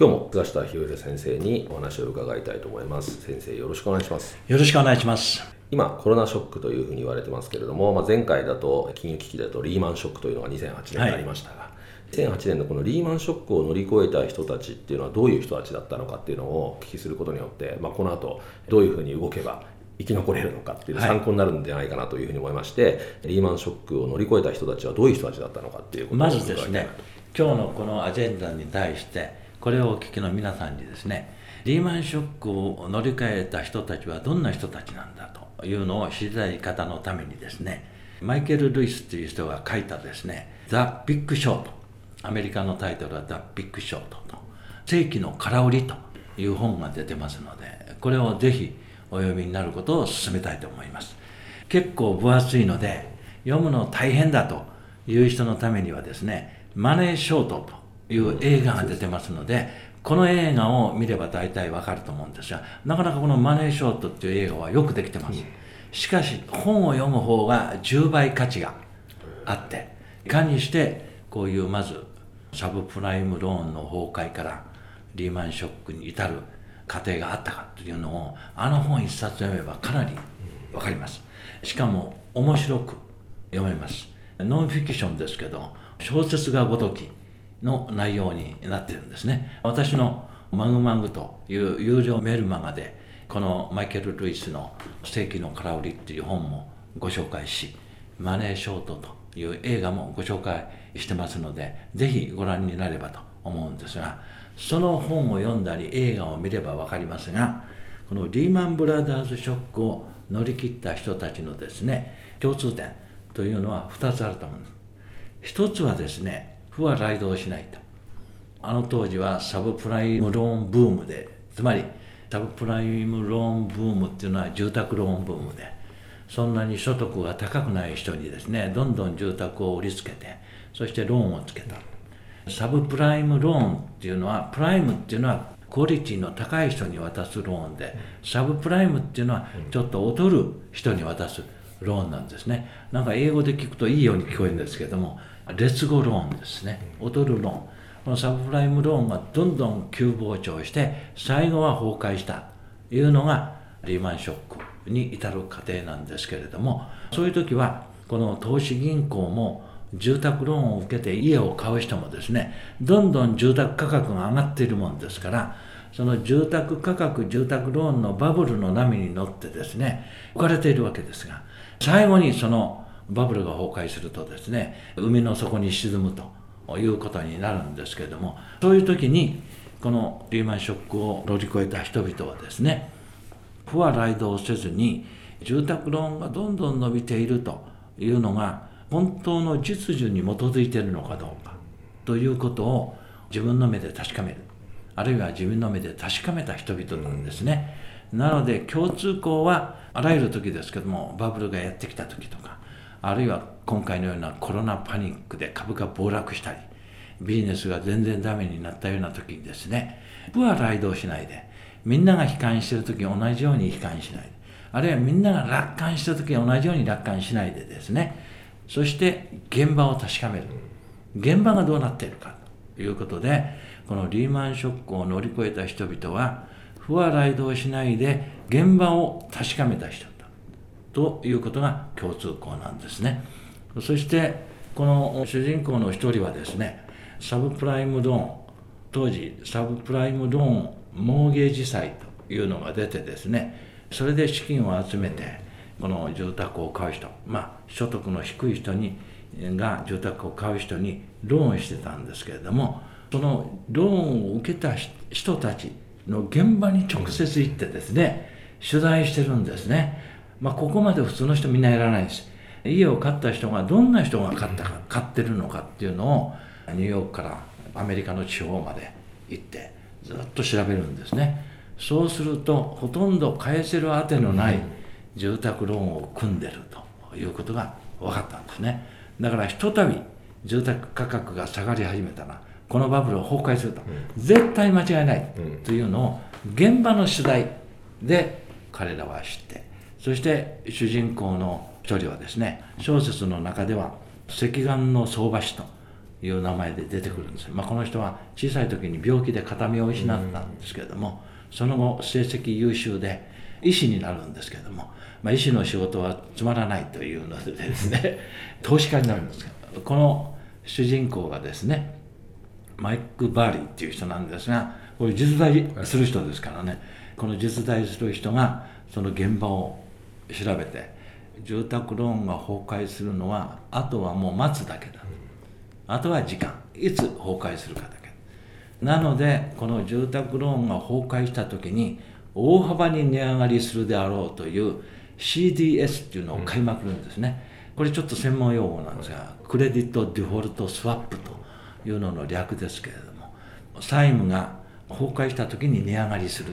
今日も菅下ひよ先生にお話を伺いたいと思います。先生よろしくお願いします。よろしくお願いします。今コロナショックというふうに言われてますけれども、まあ、前回だと金融危機だとリーマンショックというのが2008年にありましたが、はい2008年のこのリーマンショックを乗り越えた人たちっていうのはどういう人たちだったのかっていうのをお聞きすることによって、まあ、この後どういうふうに動けば生き残れるのかっていう参考になるんじゃないかなというふうに思いまして、はい、リーマンショックを乗り越えた人たちはどういう人たちだったのかっていうことをまずですね今日のこのアジェンダに対してこれをお聞きの皆さんにですねリーマンショックを乗り換えた人たちはどんな人たちなんだというのを知りたい方のためにですねマイケル・ルイスという人が書いたですね「ザ・ビッグ・ショート」アメリカのタイトルは「ザ・ビッグ・ショート」と「世紀の空売り」という本が出てますのでこれをぜひお読みになることを勧めたいと思います。結構分厚いので読むの大変だという人のためにはですね「マネーショート」という映画が出てますのでこの映画を見れば大体わかると思うんですがなかなかこの「マネーショート」っていう映画はよくできてます。しかし本を読む方が10倍価値があっていかにしてこういうまずサブプライムローンの崩壊からリーマンショックに至る過程があったかというのをあの本一冊読めばかなり分かります。しかも面白く読めます。ノンフィクションですけど小説がごときの内容になってるんですね。私のマグマグという有料メルマガでこのマイケル・ルイスの「世紀の空売り」っていう本もご紹介しマネーショートという映画もご紹介してますのでぜひご覧になればと思うんですがその本を読んだり映画を見れば分かりますがこのリーマンブラザーズショックを乗り切った人たちのですね共通点というのは2つあると思うんです。一つはですね負は雷動しないと。あの当時はサブプライムローンブームでつまりサブプライムローンブームっていうのは住宅ローンブームでそんなに所得が高くない人にですねどんどん住宅を売りつけてそしてローンをつけた。サブプライムローンっていうのはプライムっていうのはクオリティの高い人に渡すローンでサブプライムっていうのはちょっと劣る人に渡すローンなんですね。なんか英語で聞くといいように聞こえるんですけども劣後ローンですね。劣るローンこのサブプライムローンがどんどん急膨張して最後は崩壊した。というのがリーマンショックに至る過程なんですけれどもそういう時はこの投資銀行も住宅ローンを受けて家を買う人もですねどんどん住宅価格が上がっているもんですからその住宅価格住宅ローンのバブルの波に乗ってですね置かれているわけですが最後にそのバブルが崩壊するとですね海の底に沈むということになるんですけれどもそういう時にこのリーマンショックを乗り越えた人々はですね不は雷動せずに住宅ローンがどんどん伸びているというのが本当の実需に基づいているのかどうかということを自分の目で確かめる。あるいは自分の目で確かめた人々なんですね、なので共通項はあらゆる時ですけどもバブルがやってきた時とかあるいは今回のようなコロナパニックで株価暴落したりビジネスが全然ダメになったような時にですね部は雷動しないでみんなが悲観してる時に同じように悲観しないであるいはみんなが楽観した時に同じように楽観しないでですねそして現場を確かめる。現場がどうなっているかということでこのリーマンショックを乗り越えた人々は不は雷動しないで現場を確かめた人。ということが共通項なんですね。そしてこの主人公の一人はですねサブプライムローン。当時サブプライムローンモーゲージ債というのが出てですねそれで資金を集めてこの住宅を買う人まあ所得の低い人にが住宅を買う人にローンしてたんですけれどもそのローンを受けた人たちの現場に直接行ってですね取材してるんですね、まあ、ここまで普通の人みんなやらないです家を買った人がどんな人が買ったか買ってるのかっていうのをニューヨークからアメリカの地方まで行ってずっと調べるんですね。そうするとほとんど返せるあてのない住宅ローンを組んでるということが分かったんですね。だからひとたび住宅価格が下がり始めたらこのバブルを崩壊すると、うん、絶対間違いないというのを現場の取材で彼らは知ってそして主人公の一人はですね小説の中では赤眼の相場師という名前で出てくるんです、まあ、この人は小さい時に病気で片目を失ったんですけれども、その後成績優秀で医師になるんですけれども、まあ、医師の仕事はつまらないというのでですね 投資家になるんですこの主人公がですねマイク・バーリーっていう人なんですがこれ実在する人ですからねこの実在する人がその現場を調べて住宅ローンが崩壊するのはあとはもう待つだけだあとは時間。いつ崩壊するかだけ。なのでこの住宅ローンが崩壊した時に大幅に値上がりするであろうという CDS っていうのを買いまくるんですね、これちょっと専門用語なんですがクレディットデフォルトスワップというのの略ですけれども債務が崩壊した時に値上がりする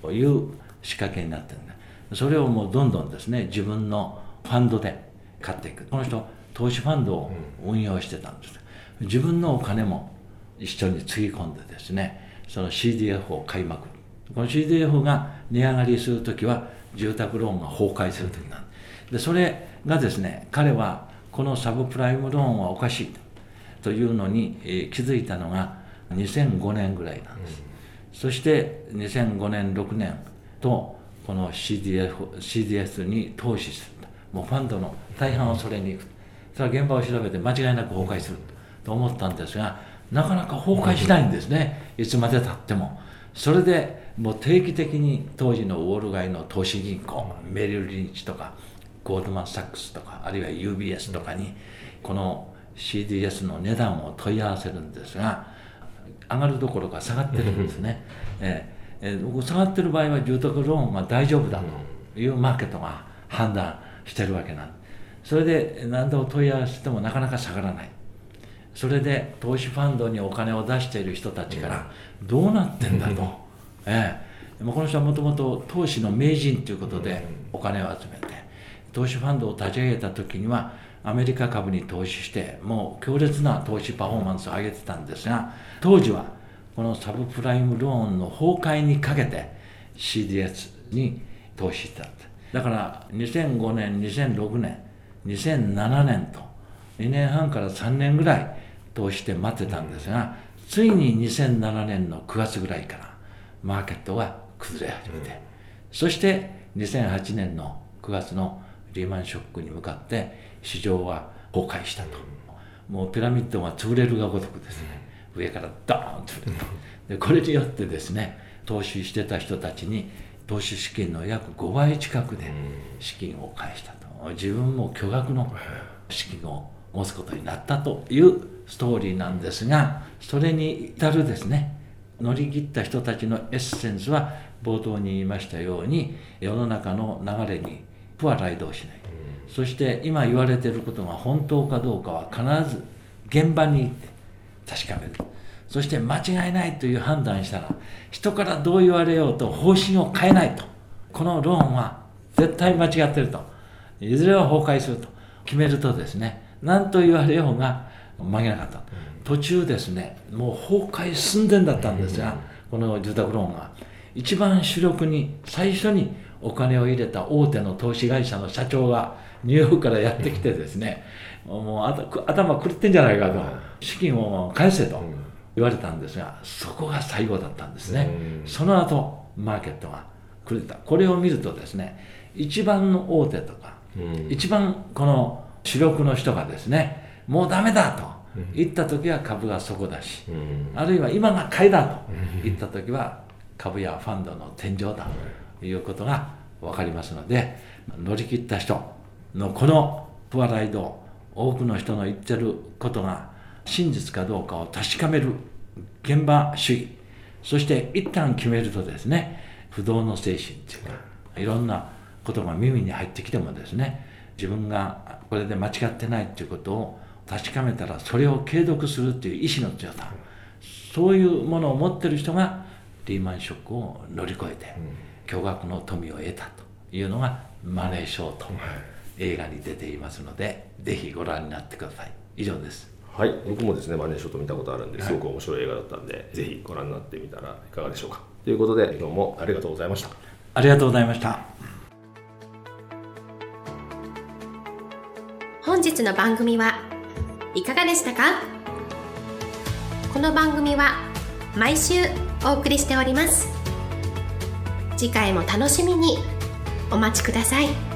という仕掛けになってるんだ。それをもうどんどんですね自分のファンドで買っていく。この人投資ファンドを運用してたんです。自分のお金も一緒につぎ込んでですねその CDF を買いまくる。この CDF が値上がりする時は住宅ローンが崩壊する時なんでそれがですね彼はこのサブプライムローンはおかしいというのに、えー、気づいたのが2005年ぐらいなんです、そして2005年6年とこの CDF CDS に投資するもうファンドの大半をそれに行く。それは現場を調べて間違いなく崩壊すると思ったんですがなかなか崩壊しないんですね。いつまでたっても。それでもう定期的に当時のウォール街の投資銀行メリル・リンチとかゴールドマン・サックスとかあるいは UBS とかにこの CDS の値段を問い合わせるんですが上がるどころか下がってるんですね、ええ。ー、下がってる場合は住宅ローンは大丈夫だというマーケットが判断してるわけなん。それで何度問い合わせてもなかなか下がらない。それで投資ファンドにお金を出している人たちからどうなってんだと、ええ、この人はもともと投資の名人ということでお金を集めて投資ファンドを立ち上げた時にはアメリカ株に投資してもう強烈な投資パフォーマンスを上げてたんですが当時はこのサブプライムローンの崩壊にかけて CDS に投資しただから2005年2006年2007年と2年半から3年ぐらい投資して待ってたんですがついに2007年の9月ぐらいからマーケットが崩れ始めてそして2008年の9月のリーマンショックに向かって市場は崩壊したと。もうピラミッドが潰れるがごとくですね上からドーンとでこれによってですね投資してた人たちに投資資金の約5倍近くで資金を返したと。自分も巨額の資金を持つことになったというストーリーなんですがそれに至るですね乗り切った人たちのエッセンスは冒頭に言いましたように世の中の流れに負は雷道しない。そして今言われていることが本当かどうかは必ず現場に行って確かめるそして間違いないという判断したら人からどう言われようと方針を変えないと。このローンは絶対間違ってると。いずれは崩壊すると。決めるとですね。何と言われようが曲げなかった。途中ですね。もう崩壊寸前だったんですがこの住宅ローンが一番主力に最初にお金を入れた大手の投資会社の社長がニューヨークからやってきてですね、もう頭狂ってんじゃないかと、資金を返せと言われたんですが、そこが最後だったんですね。その後、マーケットが狂った。これを見るとですね、一番の大手とか、一番この主力の人がですね、もうダメだと言った時は株が底だし、あるいは今が買いだと言った時は株やファンドの天井だということが分かりますので乗り切った人のこのプアライド多くの人の言ってることが真実かどうかを確かめる現場主義。そして一旦決めるとですね不動の精神っていうかいろんなことが耳に入ってきてもですね自分がこれで間違ってないっていうことを確かめたらそれを継続するっていう意志の強さそういうものを持ってる人がリーマンショックを乗り越えて巨額の富を得たというのがマネーショーと映画に出ていますのでぜひご覧になってください。以上ですはい僕もですねマネーショット見たことあるんですごく面白い映画だったんで、はい、ぜひご覧になってみたらいかがでしょうか。ということで今日もありがとうございました。ありがとうございました。本日の番組はいかがでしたか？この番組は毎週お送りしております。次回も楽しみにお待ちください。